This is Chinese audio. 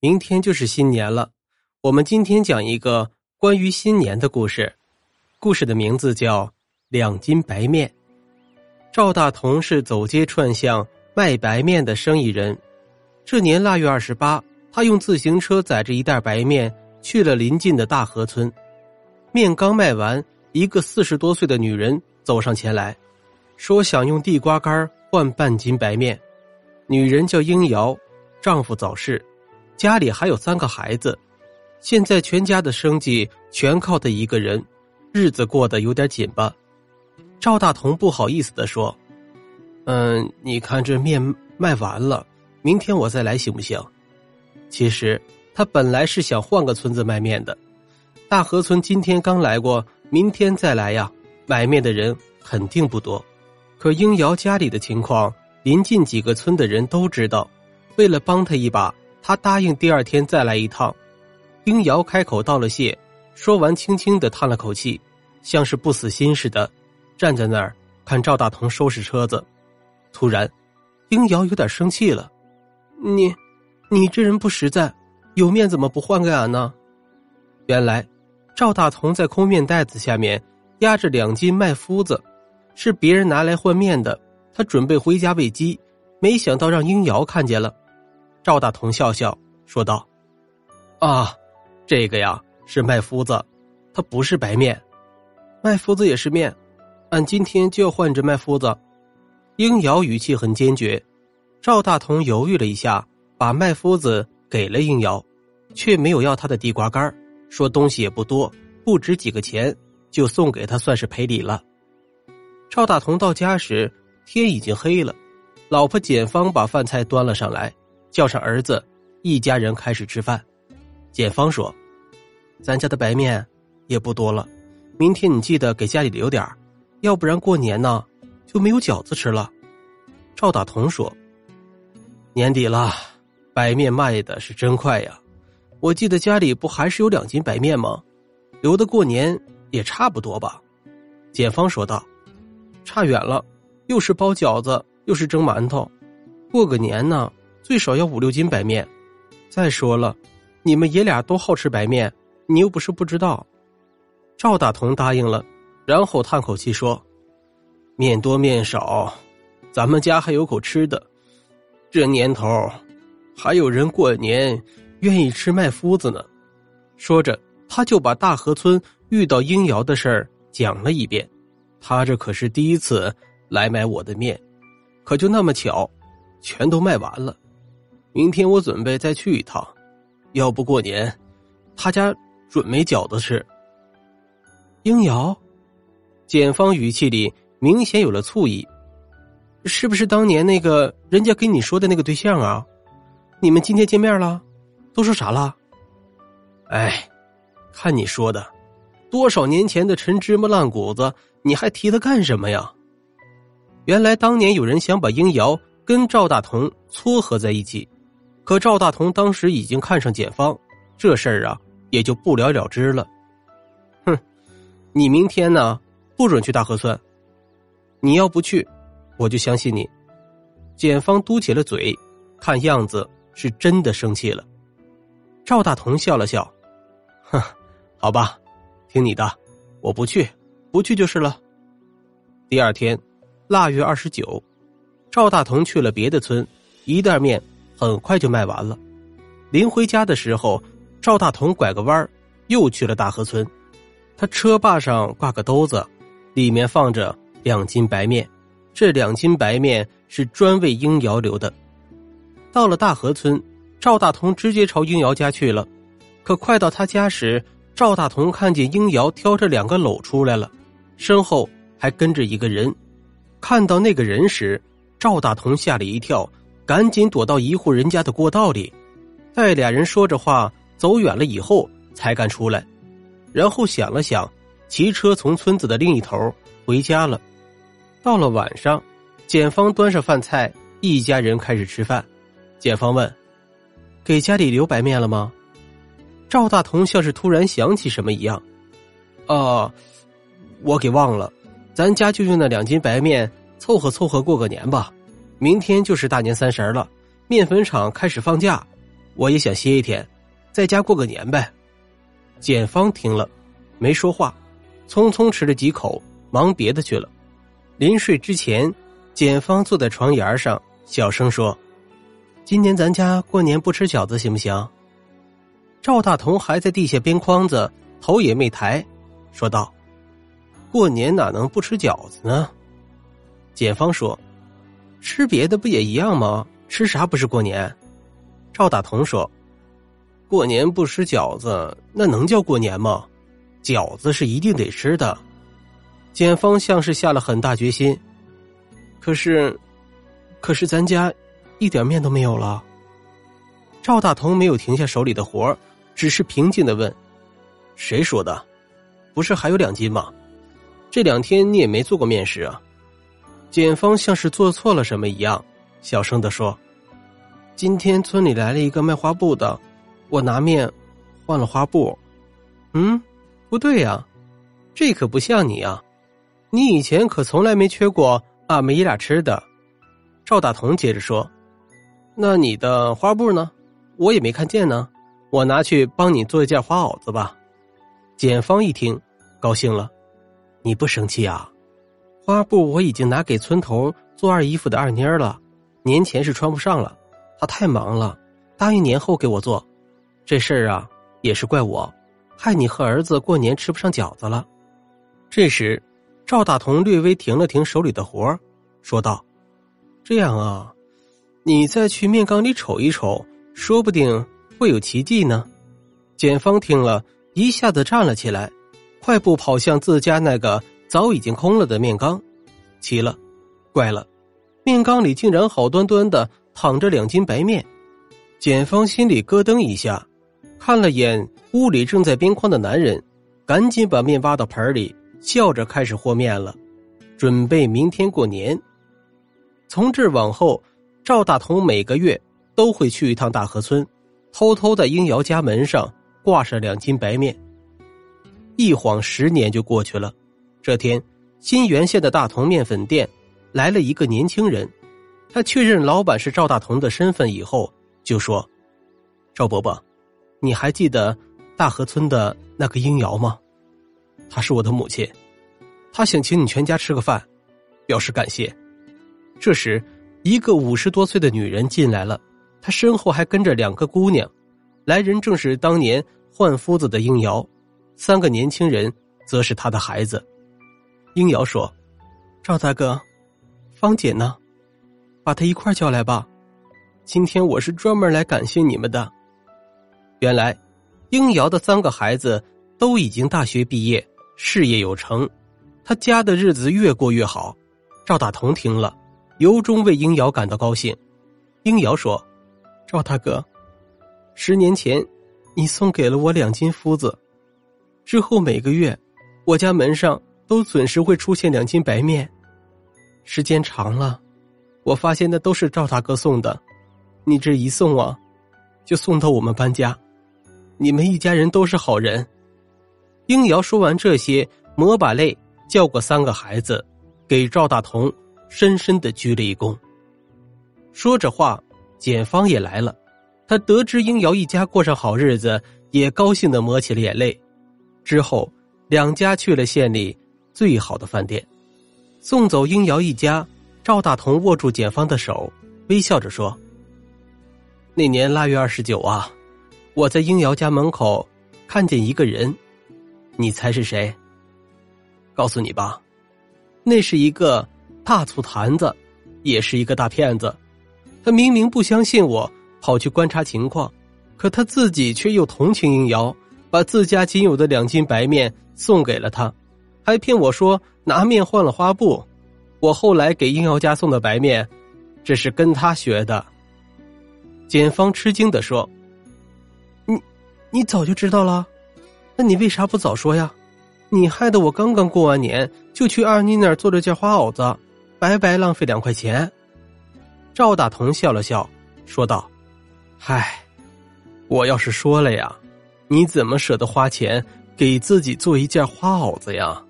明天就是新年了，我们今天讲一个关于新年的故事。故事的名字叫《两斤白面》。赵大同是走街串巷卖白面的生意人。这年腊月二十八，他用自行车载着一袋白面去了邻近的大河村。面刚卖完，一个四十多岁的女人走上前来，说想用地瓜干换半斤白面。女人叫英瑶，丈夫早逝。家里还有三个孩子，现在全家的生计全靠他一个人，日子过得有点紧巴。赵大同不好意思的说：“嗯，你看这面卖完了，明天我再来行不行？”其实他本来是想换个村子卖面的，大河村今天刚来过，明天再来呀，买面的人肯定不多。可英瑶家里的情况，临近几个村的人都知道，为了帮他一把。他答应第二天再来一趟，丁瑶开口道了谢，说完轻轻的叹了口气，像是不死心似的，站在那儿看赵大同收拾车子。突然，丁瑶有点生气了：“你，你这人不实在，有面怎么不换给俺呢？”原来，赵大同在空面袋子下面压着两斤麦麸子，是别人拿来换面的。他准备回家喂鸡，没想到让英瑶看见了。赵大同笑笑说道：“啊，这个呀是麦麸子，它不是白面。麦麸子也是面，俺今天就要换着麦麸子。”英瑶语气很坚决。赵大同犹豫了一下，把麦麸子给了英瑶，却没有要他的地瓜干说东西也不多，不值几个钱，就送给他算是赔礼了。赵大同到家时，天已经黑了，老婆简芳把饭菜端了上来。叫上儿子，一家人开始吃饭。简芳说：“咱家的白面也不多了，明天你记得给家里留点要不然过年呢就没有饺子吃了。”赵大同说：“年底了，白面卖的是真快呀！我记得家里不还是有两斤白面吗？留的过年也差不多吧？”简芳说道：“差远了，又是包饺子，又是蒸馒头，过个年呢。”最少要五六斤白面。再说了，你们爷俩都好吃白面，你又不是不知道。赵大同答应了，然后叹口气说：“面多面少，咱们家还有口吃的。这年头，还有人过年愿意吃麦麸子呢。”说着，他就把大河村遇到英瑶的事儿讲了一遍。他这可是第一次来买我的面，可就那么巧，全都卖完了。明天我准备再去一趟，要不过年，他家准没饺子吃。英瑶，简芳语气里明显有了醋意，是不是当年那个人家跟你说的那个对象啊？你们今天见面了，都说啥了？哎，看你说的，多少年前的陈芝麻烂谷子，你还提他干什么呀？原来当年有人想把英瑶跟赵大同撮合在一起。可赵大同当时已经看上简芳，这事儿啊也就不了了之了。哼，你明天呢不准去大河村，你要不去，我就相信你。简芳嘟起了嘴，看样子是真的生气了。赵大同笑了笑，哼，好吧，听你的，我不去，不去就是了。第二天，腊月二十九，赵大同去了别的村，一袋面。很快就卖完了。临回家的时候，赵大同拐个弯又去了大河村。他车把上挂个兜子，里面放着两斤白面。这两斤白面是专为英瑶留的。到了大河村，赵大同直接朝英瑶家去了。可快到他家时，赵大同看见英瑶挑着两个篓出来了，身后还跟着一个人。看到那个人时，赵大同吓了一跳。赶紧躲到一户人家的过道里，待俩人说着话走远了以后，才敢出来。然后想了想，骑车从村子的另一头回家了。到了晚上，简芳端上饭菜，一家人开始吃饭。简芳问：“给家里留白面了吗？”赵大同像是突然想起什么一样：“哦，我给忘了，咱家就用那两斤白面凑合凑合过个年吧。”明天就是大年三十了，面粉厂开始放假，我也想歇一天，在家过个年呗。简芳听了，没说话，匆匆吃了几口，忙别的去了。临睡之前，简芳坐在床沿上，小声说：“今年咱家过年不吃饺子行不行？”赵大同还在地下编筐子，头也没抬，说道：“过年哪能不吃饺子呢？”简芳说：“吃别的不也一样吗？吃啥不是过年？”赵大同说：“过年不吃饺子，那能叫过年吗？饺子是一定得吃的。”简芳像是下了很大决心，可是，可是咱家一点面都没有了。赵大同没有停下手里的活只是平静的问：“谁说的？不是还有两斤吗？这两天你也没做过面食啊？”简芳像是做错了什么一样，小声的说：“今天村里来了一个卖花布的，我拿面换了花布。”嗯，不对呀，这可不像你啊！你以前可从来没缺过俺们爷俩吃的。赵大同接着说：“那你的花布呢？我也没看见呢。我拿去帮你做一件花袄子吧。”简芳一听，高兴了：“你不生气啊？”花布我已经拿给村头做二姨夫的二妮儿了，年前是穿不上了，他太忙了，答应年后给我做。这事儿啊，也是怪我，害你和儿子过年吃不上饺子了。这时，赵大同略微停了停手里的活说道：“这样啊，你再去面缸里瞅一瞅，说不定会有奇迹呢。”简芳听了一下子站了起来，快步跑向自家那个。早已经空了的面缸，奇了，怪了，面缸里竟然好端端的躺着两斤白面。简芳心里咯噔一下，看了眼屋里正在边框的男人，赶紧把面挖到盆里，笑着开始和面了，准备明天过年。从这往后，赵大同每个月都会去一趟大河村，偷偷在英瑶家门上挂上两斤白面。一晃十年就过去了。这天，新源县的大同面粉店来了一个年轻人，他确认老板是赵大同的身份以后，就说：“赵伯伯，你还记得大河村的那个英瑶吗？她是我的母亲，她想请你全家吃个饭，表示感谢。”这时，一个五十多岁的女人进来了，她身后还跟着两个姑娘，来人正是当年换夫子的英瑶，三个年轻人则是他的孩子。英瑶说：“赵大哥，芳姐呢？把她一块叫来吧。今天我是专门来感谢你们的。”原来，英瑶的三个孩子都已经大学毕业，事业有成，他家的日子越过越好。赵大同听了，由衷为英瑶感到高兴。英瑶说：“赵大哥，十年前你送给了我两斤麸子，之后每个月，我家门上。”都准时会出现两斤白面，时间长了，我发现那都是赵大哥送的。你这一送啊，就送到我们搬家。你们一家人都是好人。英瑶说完这些，抹把泪，叫过三个孩子，给赵大同深深的鞠了一躬。说着话，简芳也来了。他得知英瑶一家过上好日子，也高兴的抹起了眼泪。之后，两家去了县里。最好的饭店，送走英瑶一家，赵大同握住简芳的手，微笑着说：“那年腊月二十九啊，我在英瑶家门口看见一个人，你猜是谁？告诉你吧，那是一个大醋坛子，也是一个大骗子。他明明不相信我，跑去观察情况，可他自己却又同情英瑶，把自家仅有的两斤白面送给了他。”还骗我说拿面换了花布，我后来给英瑶家送的白面，这是跟他学的。简芳吃惊的说：“你，你早就知道了？那你为啥不早说呀？你害得我刚刚过完年就去二妮那儿做了件花袄子，白白浪费两块钱。”赵大同笑了笑，说道：“嗨，我要是说了呀，你怎么舍得花钱给自己做一件花袄子呀？”